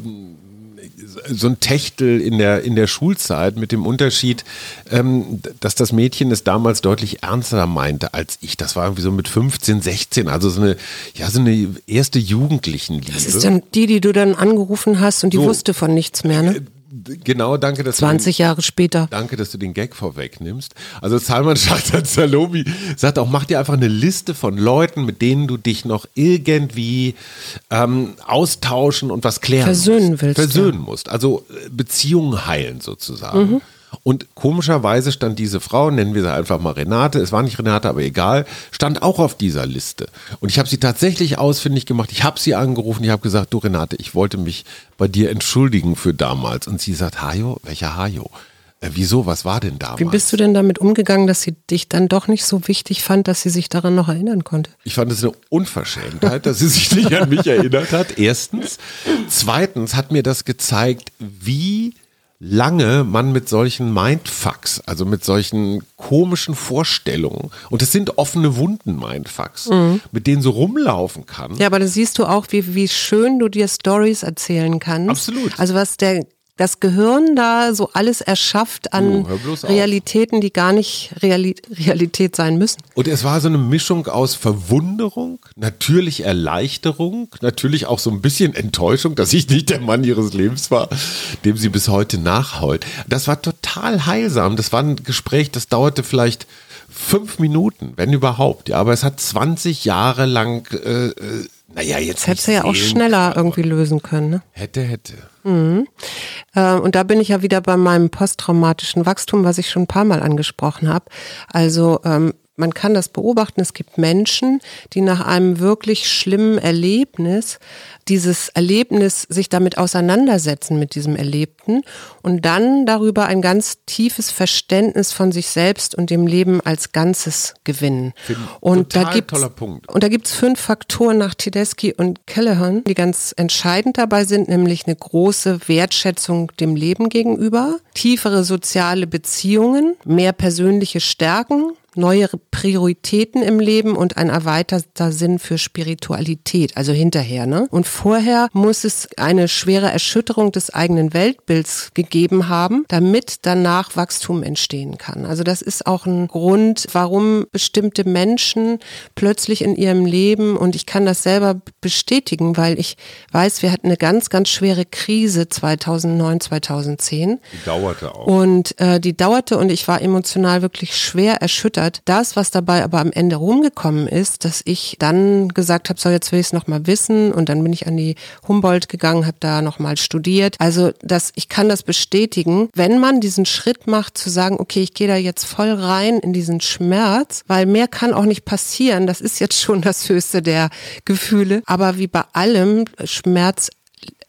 so ein Techtel in der, in der Schulzeit mit dem Unterschied, ähm, dass das Mädchen es damals deutlich ernster meinte als ich. Das war irgendwie so mit 15, 16, also so eine, ja, so eine erste Jugendlichenliebe. Das ist dann die, die du dann angerufen hast und die so, wusste von nichts mehr, ne? Genau, danke, dass 20 du den, Jahre später. Danke, dass du den Gag vorwegnimmst. Also Salman Schachter Salomi sagt auch, mach dir einfach eine Liste von Leuten, mit denen du dich noch irgendwie ähm, austauschen und was klären Versöhnen musst. willst. Versöhnen ja. musst. Also äh, Beziehungen heilen sozusagen. Mhm. Und komischerweise stand diese Frau, nennen wir sie einfach mal Renate, es war nicht Renate, aber egal, stand auch auf dieser Liste. Und ich habe sie tatsächlich ausfindig gemacht. Ich habe sie angerufen, ich habe gesagt, du Renate, ich wollte mich bei dir entschuldigen für damals. Und sie sagt, Hajo, welcher Hajo? Äh, wieso, was war denn damals? Wie bist du denn damit umgegangen, dass sie dich dann doch nicht so wichtig fand, dass sie sich daran noch erinnern konnte? Ich fand es eine Unverschämtheit, dass sie sich nicht an mich erinnert hat. Erstens. Zweitens hat mir das gezeigt, wie lange man mit solchen Mindfucks, also mit solchen komischen Vorstellungen, und es sind offene Wunden Mindfucks, mhm. mit denen so rumlaufen kann. Ja, aber da siehst du auch, wie, wie schön du dir Stories erzählen kannst. Absolut. Also was der das Gehirn da so alles erschafft an oh, Realitäten, die gar nicht Reali Realität sein müssen. Und es war so eine Mischung aus Verwunderung, natürlich Erleichterung, natürlich auch so ein bisschen Enttäuschung, dass ich nicht der Mann ihres Lebens war, dem sie bis heute nachheult. Das war total heilsam. Das war ein Gespräch, das dauerte vielleicht fünf Minuten, wenn überhaupt. Ja, aber es hat 20 Jahre lang äh, äh naja, jetzt. Das hätte sie ja auch schneller irgendwie lösen können, ne? Hätte, hätte. Mhm. Äh, und da bin ich ja wieder bei meinem posttraumatischen Wachstum, was ich schon ein paar Mal angesprochen habe. Also ähm, man kann das beobachten. Es gibt Menschen, die nach einem wirklich schlimmen Erlebnis dieses Erlebnis sich damit auseinandersetzen mit diesem Erlebten und dann darüber ein ganz tiefes Verständnis von sich selbst und dem Leben als Ganzes gewinnen. Und da gibt's. Und da gibt es fünf Faktoren nach Tedeschi und Callahan, die ganz entscheidend dabei sind, nämlich eine große Wertschätzung dem Leben gegenüber, tiefere soziale Beziehungen, mehr persönliche Stärken, neue Prioritäten im Leben und ein erweiterter Sinn für Spiritualität, also hinterher. Ne? Und vorher muss es eine schwere Erschütterung des eigenen Weltbilds gegeben haben, damit danach Wachstum entstehen kann. Also das ist auch ein Grund, warum bestimmte Menschen plötzlich in ihrem Leben, und ich kann das selber bestätigen, weil ich weiß, wir hatten eine ganz, ganz schwere Krise 2009, 2010. Die dauerte auch. Und äh, die dauerte und ich war emotional wirklich schwer erschüttert. Das, was dabei aber am Ende rumgekommen ist, dass ich dann gesagt habe, so jetzt will ich es nochmal wissen und dann bin ich an die Humboldt gegangen, habe da nochmal studiert. Also das, ich kann das bestätigen, wenn man diesen Schritt macht zu sagen, okay, ich gehe da jetzt voll rein in diesen Schmerz, weil mehr kann auch nicht passieren. Das ist jetzt schon das höchste der Gefühle. Aber wie bei allem, Schmerz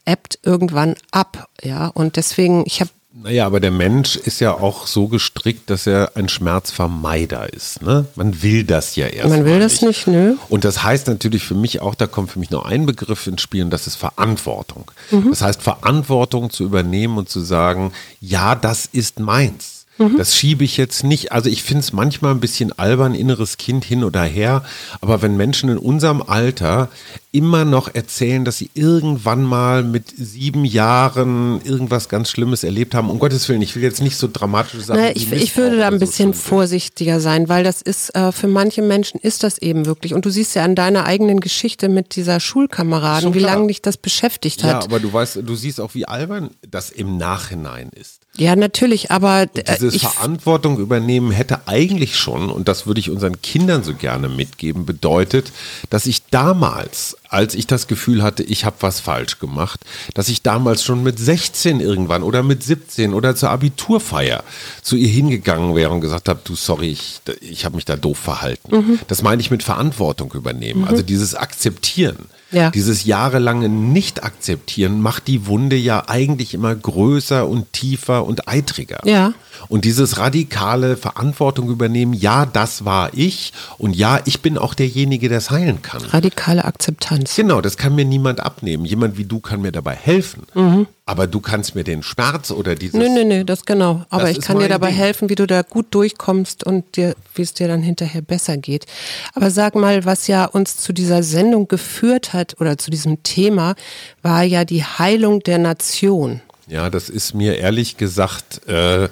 ebbt irgendwann ab, ja. Und deswegen, ich habe naja, aber der Mensch ist ja auch so gestrickt, dass er ein Schmerzvermeider ist. Ne? Man will das ja erst. Man will das nicht, nö. Und das heißt natürlich für mich auch, da kommt für mich nur ein Begriff ins Spiel und das ist Verantwortung. Mhm. Das heißt, Verantwortung zu übernehmen und zu sagen, ja, das ist meins. Mhm. Das schiebe ich jetzt nicht. Also ich finde es manchmal ein bisschen albern, inneres Kind hin oder her. Aber wenn Menschen in unserem Alter immer noch erzählen, dass sie irgendwann mal mit sieben Jahren irgendwas ganz Schlimmes erlebt haben. Um Gottes Willen, ich will jetzt nicht so dramatische Sachen. Naja, ich, ich würde da ein bisschen so vorsichtiger sein, weil das ist, äh, für manche Menschen ist das eben wirklich. Und du siehst ja an deiner eigenen Geschichte mit dieser Schulkameraden, wie lange dich das beschäftigt hat. Ja, aber du weißt, du siehst auch, wie albern das im Nachhinein ist. Ja, natürlich, aber und äh, dieses Verantwortung übernehmen hätte eigentlich schon, und das würde ich unseren Kindern so gerne mitgeben, bedeutet, dass ich damals als ich das Gefühl hatte, ich habe was falsch gemacht, dass ich damals schon mit 16 irgendwann oder mit 17 oder zur Abiturfeier zu ihr hingegangen wäre und gesagt habe, du sorry, ich, ich habe mich da doof verhalten. Mhm. Das meine ich mit Verantwortung übernehmen, mhm. also dieses Akzeptieren. Ja. Dieses jahrelange Nicht-Akzeptieren macht die Wunde ja eigentlich immer größer und tiefer und eitriger. Ja. Und dieses radikale Verantwortung übernehmen, ja, das war ich und ja, ich bin auch derjenige, der es heilen kann. Radikale Akzeptanz. Genau, das kann mir niemand abnehmen. Jemand wie du kann mir dabei helfen. Mhm. Aber du kannst mir den Schmerz oder dieses. Nö, nö, nö, das genau. Aber das ich kann dir dabei Ding. helfen, wie du da gut durchkommst und dir, wie es dir dann hinterher besser geht. Aber sag mal, was ja uns zu dieser Sendung geführt hat oder zu diesem Thema, war ja die Heilung der Nation. Ja, das ist mir ehrlich gesagt. Äh,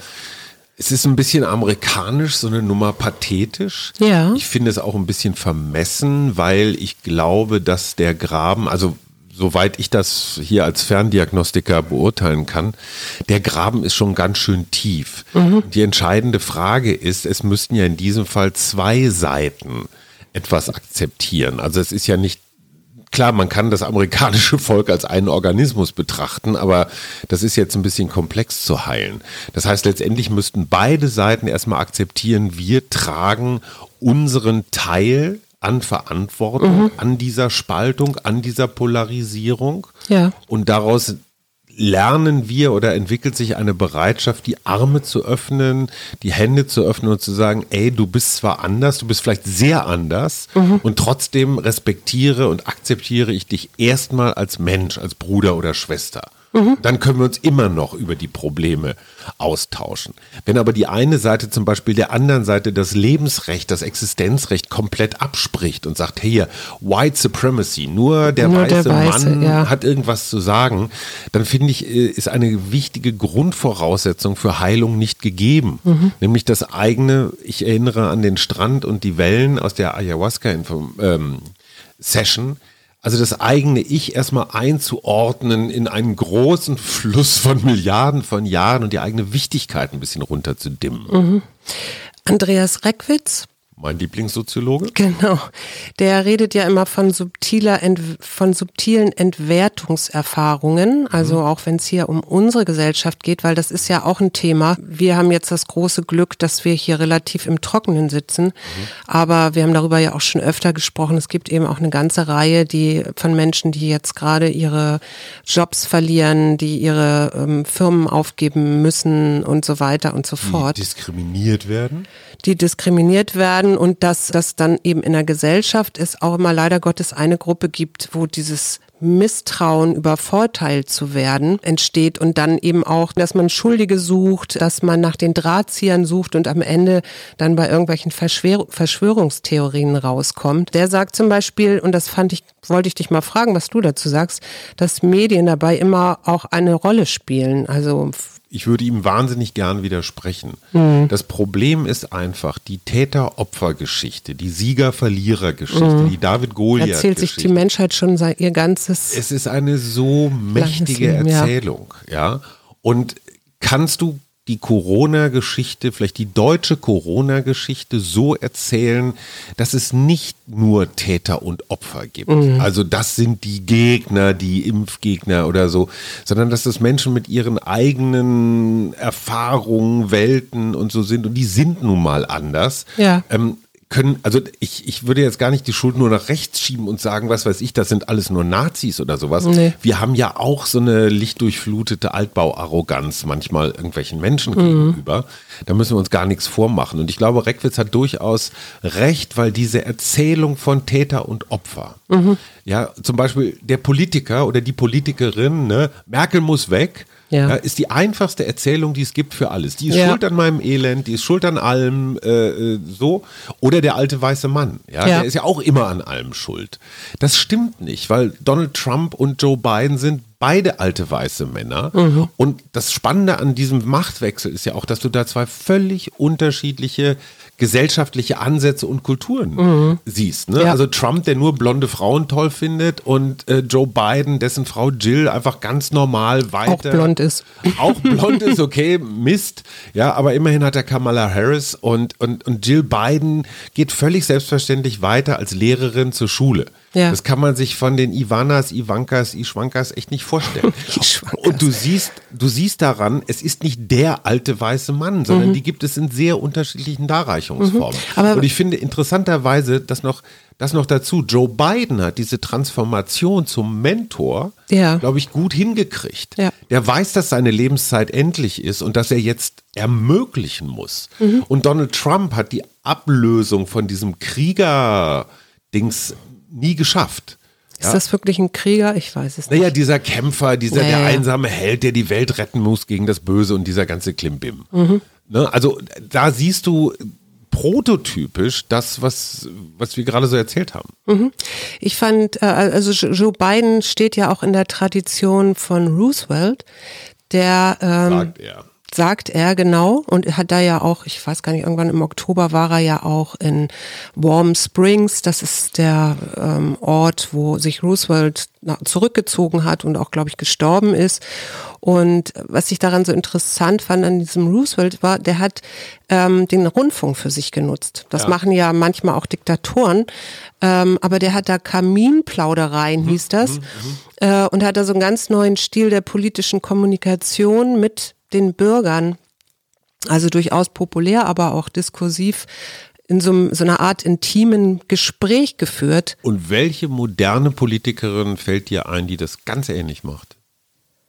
es ist ein bisschen amerikanisch, so eine Nummer pathetisch. Ja. Ich finde es auch ein bisschen vermessen, weil ich glaube, dass der Graben, also soweit ich das hier als Ferndiagnostiker beurteilen kann, der Graben ist schon ganz schön tief. Mhm. Die entscheidende Frage ist, es müssten ja in diesem Fall zwei Seiten etwas akzeptieren. Also es ist ja nicht klar, man kann das amerikanische Volk als einen Organismus betrachten, aber das ist jetzt ein bisschen komplex zu heilen. Das heißt, letztendlich müssten beide Seiten erstmal akzeptieren, wir tragen unseren Teil an Verantwortung, mhm. an dieser Spaltung, an dieser Polarisierung. Ja. Und daraus lernen wir oder entwickelt sich eine Bereitschaft, die Arme zu öffnen, die Hände zu öffnen und zu sagen, ey, du bist zwar anders, du bist vielleicht sehr anders mhm. und trotzdem respektiere und akzeptiere ich dich erstmal als Mensch, als Bruder oder Schwester. Mhm. Dann können wir uns immer noch über die Probleme austauschen. Wenn aber die eine Seite zum Beispiel der anderen Seite das Lebensrecht, das Existenzrecht komplett abspricht und sagt, hey, White Supremacy, nur der, nur weiße, der weiße, Mann ja. hat irgendwas zu sagen, dann finde ich, äh, ist eine wichtige Grundvoraussetzung für Heilung nicht gegeben. Mhm. Nämlich das eigene, ich erinnere an den Strand und die Wellen aus der Ayahuasca-Session, also das eigene Ich erstmal einzuordnen in einen großen Fluss von Milliarden von Jahren und die eigene Wichtigkeit ein bisschen runterzudimmen. Mhm. Andreas Reckwitz mein Lieblingssoziologe. Genau. Der redet ja immer von subtiler, von subtilen Entwertungserfahrungen. Also mhm. auch wenn es hier um unsere Gesellschaft geht, weil das ist ja auch ein Thema. Wir haben jetzt das große Glück, dass wir hier relativ im Trockenen sitzen. Mhm. Aber wir haben darüber ja auch schon öfter gesprochen. Es gibt eben auch eine ganze Reihe, die von Menschen, die jetzt gerade ihre Jobs verlieren, die ihre ähm, Firmen aufgeben müssen und so weiter und so fort. Die diskriminiert werden? Die diskriminiert werden und dass das dann eben in der Gesellschaft es auch immer leider Gottes eine Gruppe gibt, wo dieses Misstrauen übervorteilt zu werden entsteht und dann eben auch, dass man Schuldige sucht, dass man nach den Drahtziehern sucht und am Ende dann bei irgendwelchen Verschwör Verschwörungstheorien rauskommt. Der sagt zum Beispiel, und das fand ich, wollte ich dich mal fragen, was du dazu sagst, dass Medien dabei immer auch eine Rolle spielen. Also ich würde ihm wahnsinnig gern widersprechen. Mhm. Das Problem ist einfach die Täter-Opfer-Geschichte, die Sieger-Verlierer-Geschichte, mhm. die David-Goliath-Geschichte. Erzählt sich die Menschheit schon seit ihr ganzes. Es ist eine so mächtige Leben, Erzählung, ja. ja. Und kannst du die Corona-Geschichte, vielleicht die deutsche Corona-Geschichte so erzählen, dass es nicht nur Täter und Opfer gibt. Mhm. Also das sind die Gegner, die Impfgegner oder so, sondern dass das Menschen mit ihren eigenen Erfahrungen, Welten und so sind und die sind nun mal anders. Ja. Ähm, können, also ich, ich würde jetzt gar nicht die Schuld nur nach rechts schieben und sagen, was weiß ich, das sind alles nur Nazis oder sowas. Nee. Wir haben ja auch so eine lichtdurchflutete Altbauarroganz manchmal irgendwelchen Menschen mhm. gegenüber. Da müssen wir uns gar nichts vormachen. Und ich glaube, Reckwitz hat durchaus recht, weil diese Erzählung von Täter und Opfer, mhm. ja, zum Beispiel der Politiker oder die Politikerin, ne, Merkel muss weg, ja. ja. ist die einfachste Erzählung, die es gibt für alles. Die ist ja. schuld an meinem Elend, die ist schuld an allem, äh, äh, so. Oder der alte weiße Mann, ja, ja, der ist ja auch immer an allem schuld. Das stimmt nicht, weil Donald Trump und Joe Biden sind beide alte weiße Männer. Mhm. Und das Spannende an diesem Machtwechsel ist ja auch, dass du da zwei völlig unterschiedliche gesellschaftliche Ansätze und Kulturen mhm. siehst. Ne? Ja. Also Trump, der nur blonde Frauen toll findet und äh, Joe Biden, dessen Frau Jill einfach ganz normal weiter. Auch blond ist. Auch blond ist, okay, Mist. Ja, aber immerhin hat er Kamala Harris und, und, und Jill Biden geht völlig selbstverständlich weiter als Lehrerin zur Schule. Ja. Das kann man sich von den Ivanas, Ivankas, Ischwankas echt nicht vorstellen. Und du siehst, du siehst daran, es ist nicht der alte weiße Mann, sondern mhm. die gibt es in sehr unterschiedlichen Darreichungsformen. Mhm. Und ich finde interessanterweise, dass noch, das noch dazu, Joe Biden hat diese Transformation zum Mentor, ja. glaube ich, gut hingekriegt. Ja. Der weiß, dass seine Lebenszeit endlich ist und dass er jetzt ermöglichen muss. Mhm. Und Donald Trump hat die Ablösung von diesem Krieger-Dings nie geschafft. Ist ja? das wirklich ein Krieger? Ich weiß es nicht. Naja, dieser Kämpfer, dieser naja. der einsame Held, der die Welt retten muss gegen das Böse und dieser ganze Klimbim. Mhm. Ne? Also da siehst du prototypisch das, was, was wir gerade so erzählt haben. Mhm. Ich fand, äh, also Joe Biden steht ja auch in der Tradition von Roosevelt, der ähm, sagt er sagt er genau und er hat da ja auch, ich weiß gar nicht, irgendwann im Oktober war er ja auch in Warm Springs, das ist der ähm, Ort, wo sich Roosevelt zurückgezogen hat und auch, glaube ich, gestorben ist. Und was ich daran so interessant fand an diesem Roosevelt war, der hat ähm, den Rundfunk für sich genutzt. Das ja. machen ja manchmal auch Diktatoren, ähm, aber der hat da Kaminplaudereien, mhm. hieß das, mhm. mhm. Äh, und hat da so einen ganz neuen Stil der politischen Kommunikation mit den Bürgern, also durchaus populär, aber auch diskursiv, in so, so einer Art intimen Gespräch geführt. Und welche moderne Politikerin fällt dir ein, die das ganz ähnlich macht?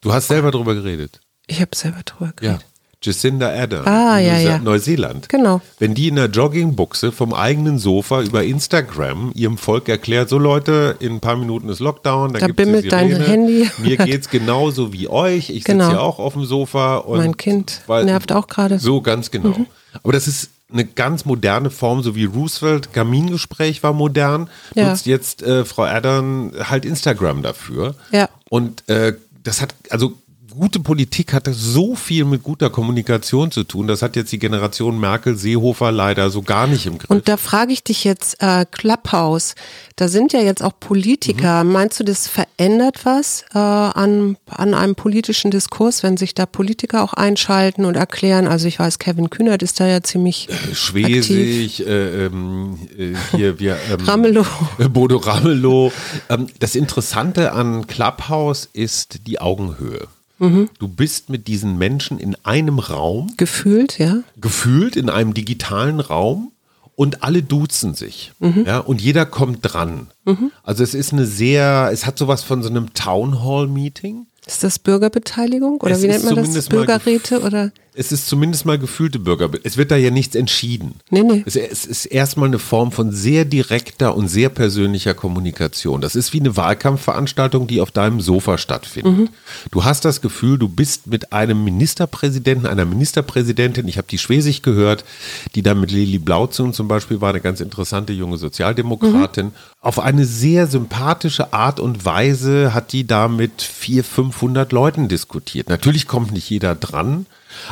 Du hast selber drüber geredet. Ich habe selber drüber geredet. Ja. Jacinda Ardern ah, ja, ja. Neuseeland. Genau. Wenn die in der Joggingbuchse vom eigenen Sofa über Instagram ihrem Volk erklärt, so Leute, in ein paar Minuten ist Lockdown, da, da bimmelt dein Handy. Mir geht's genauso wie euch. Ich genau. sitze ja auch auf dem Sofa. Und mein Kind weil, nervt auch gerade. So, ganz genau. Mhm. Aber das ist eine ganz moderne Form, so wie Roosevelt Kamingespräch war modern, ja. nutzt jetzt äh, Frau Ardern halt Instagram dafür. Ja. Und äh, das hat, also gute Politik hatte so viel mit guter Kommunikation zu tun. Das hat jetzt die Generation Merkel, Seehofer leider so gar nicht im Griff. Und da frage ich dich jetzt, äh, Clubhouse, da sind ja jetzt auch Politiker. Mhm. Meinst du, das verändert was äh, an, an einem politischen Diskurs, wenn sich da Politiker auch einschalten und erklären? Also ich weiß, Kevin Kühnert ist da ja ziemlich äh, Schwesig, äh, ähm, äh, hier wir ähm, Ramelow. Bodo Ramelow. Ähm, das Interessante an Clubhouse ist die Augenhöhe. Mhm. Du bist mit diesen Menschen in einem Raum. Gefühlt, ja. Gefühlt in einem digitalen Raum und alle duzen sich. Mhm. Ja, und jeder kommt dran. Mhm. Also es ist eine sehr, es hat sowas von so einem Town Hall Meeting. Ist das Bürgerbeteiligung oder es wie nennt man das? Bürgerräte oder? Es ist zumindest mal gefühlte Bürgerbild. Es wird da ja nichts entschieden. Nee, nee. Es, es ist erstmal eine Form von sehr direkter und sehr persönlicher Kommunikation. Das ist wie eine Wahlkampfveranstaltung, die auf deinem Sofa stattfindet. Mhm. Du hast das Gefühl, du bist mit einem Ministerpräsidenten, einer Ministerpräsidentin, ich habe die Schwesig gehört, die da mit Lili Blauzun zum Beispiel war, eine ganz interessante junge Sozialdemokratin, Mhm. auf eine sehr sympathische Art und Weise hat die da mit 400, 500 Leuten diskutiert. Natürlich kommt nicht jeder dran.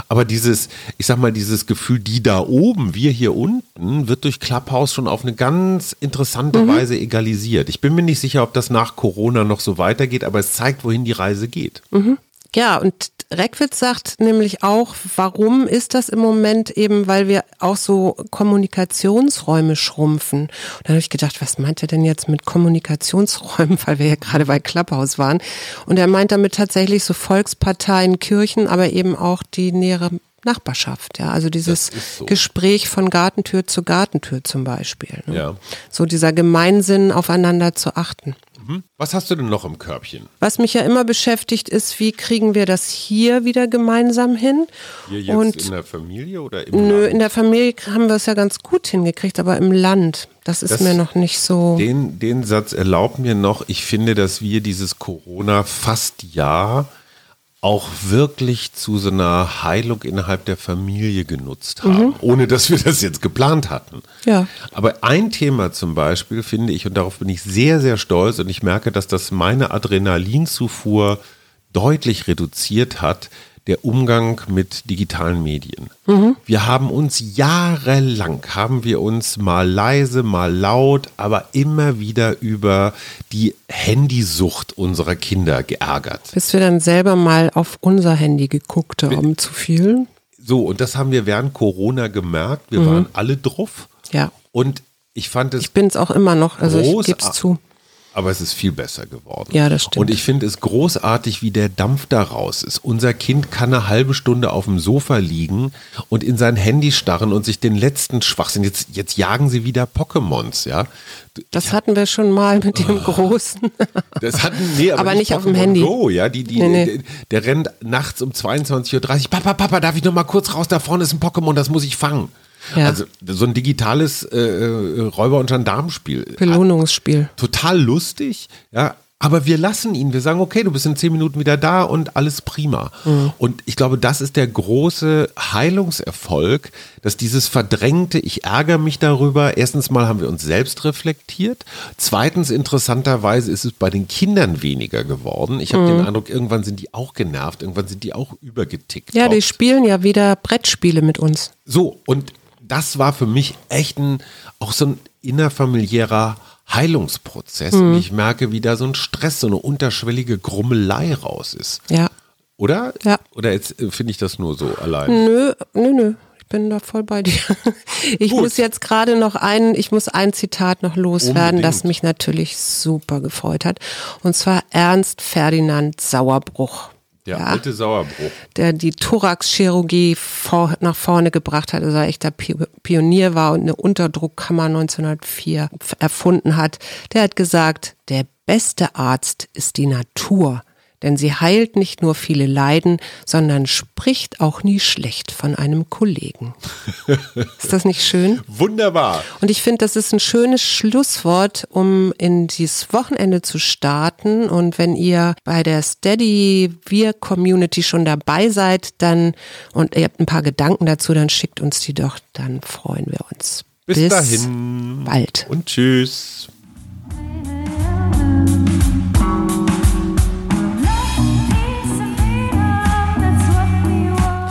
Aber dieses, ich sag mal, dieses Gefühl, die da oben, wir hier unten, wird durch Clubhouse schon auf eine ganz interessante Mhm. Weise egalisiert. Ich bin mir nicht sicher, ob das nach Corona noch so weitergeht, aber es zeigt, wohin die Reise geht. Ja, und Reckwitz sagt nämlich auch, warum ist das im Moment eben, weil wir auch so Kommunikationsräume schrumpfen. Und dann habe ich gedacht, was meint er denn jetzt mit Kommunikationsräumen, weil wir ja gerade bei Clubhouse waren. Und er meint damit tatsächlich so Volksparteien, Kirchen, aber eben auch die nähere Nachbarschaft, ja, also dieses so. Gespräch von Gartentür zu Gartentür zum Beispiel. Ne? Ja. So dieser Gemeinsinn aufeinander zu achten. Was hast du denn noch im Körbchen? Was mich ja immer beschäftigt, ist, wie kriegen wir das hier wieder gemeinsam hin? Hier jetzt Und in der Familie oder im nö, Land? in der Familie haben wir es ja ganz gut hingekriegt, aber im Land, das ist Das- mir noch nicht so. Den, den Satz erlaubt mir noch, ich finde, dass wir dieses Corona fast Jahr auch wirklich zu so einer Heilung innerhalb der Familie genutzt haben, ohne dass wir das jetzt geplant hatten. Ja. Aber ein Thema zum Beispiel finde ich, und darauf bin ich sehr, sehr stolz, und ich merke, dass das meine Adrenalinzufuhr deutlich reduziert hat, der Umgang mit digitalen Medien. Wir haben uns jahrelang, haben wir uns mal leise, mal laut, aber immer wieder über die Handysucht unserer Kinder geärgert. Bis wir dann selber mal auf unser Handy geguckt haben, zu viel. So, und das haben wir während Corona gemerkt. Wir waren alle drauf. Ja. Und ich fand es Ich bin es auch immer noch, also ich gebe es zu. Aber es ist viel besser geworden. Ja, das stimmt. Und ich finde es großartig, wie der Dampf da raus ist. Unser Kind kann eine halbe Stunde auf dem Sofa liegen und in sein Handy starren und sich den letzten Schwachsinn. Jetzt, jetzt jagen sie wieder Pokémons, ja. Das hatten wir schon mal mit dem Großen. Das hatten, nee, aber, Aber nicht auf dem Handy. Go, ja, die, die, Nee, nee. Der, der rennt nachts um 22.30 Uhr. Papa, Papa, darf ich noch mal kurz raus? Da vorne ist ein Pokémon, das muss ich fangen. Ja. Also so ein digitales äh, äh, Räuber- und Gendarmenspiel. Belohnungsspiel. total lustig, ja. Aber wir lassen ihn. Wir sagen, okay, du bist in zehn Minuten wieder da und alles prima. Und ich glaube, das ist der große Heilungserfolg, dass dieses verdrängte, ich ärgere mich darüber. Erstens mal haben wir uns selbst reflektiert. Zweitens, interessanterweise ist es bei den Kindern weniger geworden. Ich habe den Eindruck, irgendwann sind die auch genervt, irgendwann sind die auch übergetickt. Ja, die spielen ja wieder Brettspiele mit uns. So, und das war für mich echt ein, auch so ein innerfamiliärer Heilungsprozess. Mhm. Und ich merke, wie da so ein Stress, so eine unterschwellige Grummelei raus ist. Ja. Oder? Ja. Oder jetzt äh, finde ich das nur so allein? Nö, nö, nö. Ich bin da voll bei dir. Ich Gut. muss jetzt gerade noch ein, ich muss ein Zitat noch loswerden, Unbedingt. das mich natürlich super gefreut hat. Und zwar Ernst Ferdinand Sauerbruch. Der Ja. alte Sauerbruch. der die Thoraxchirurgie vor, nach vorne gebracht hat, also ein echter Pi- Pionier war und eine Unterdruckkammer 1904 f- erfunden hat, der hat gesagt, der beste Arzt ist die Natur, denn sie heilt nicht nur viele Leiden, sondern spricht auch nie schlecht von einem Kollegen. ist das nicht schön? Wunderbar. Und ich finde, das ist ein schönes Schlusswort, um in dieses Wochenende zu starten. Und wenn ihr bei der Steady Wir Community schon dabei seid, dann und ihr habt ein paar Gedanken dazu, dann schickt uns die doch, dann freuen wir uns. Bis dahin. bald. Und tschüss.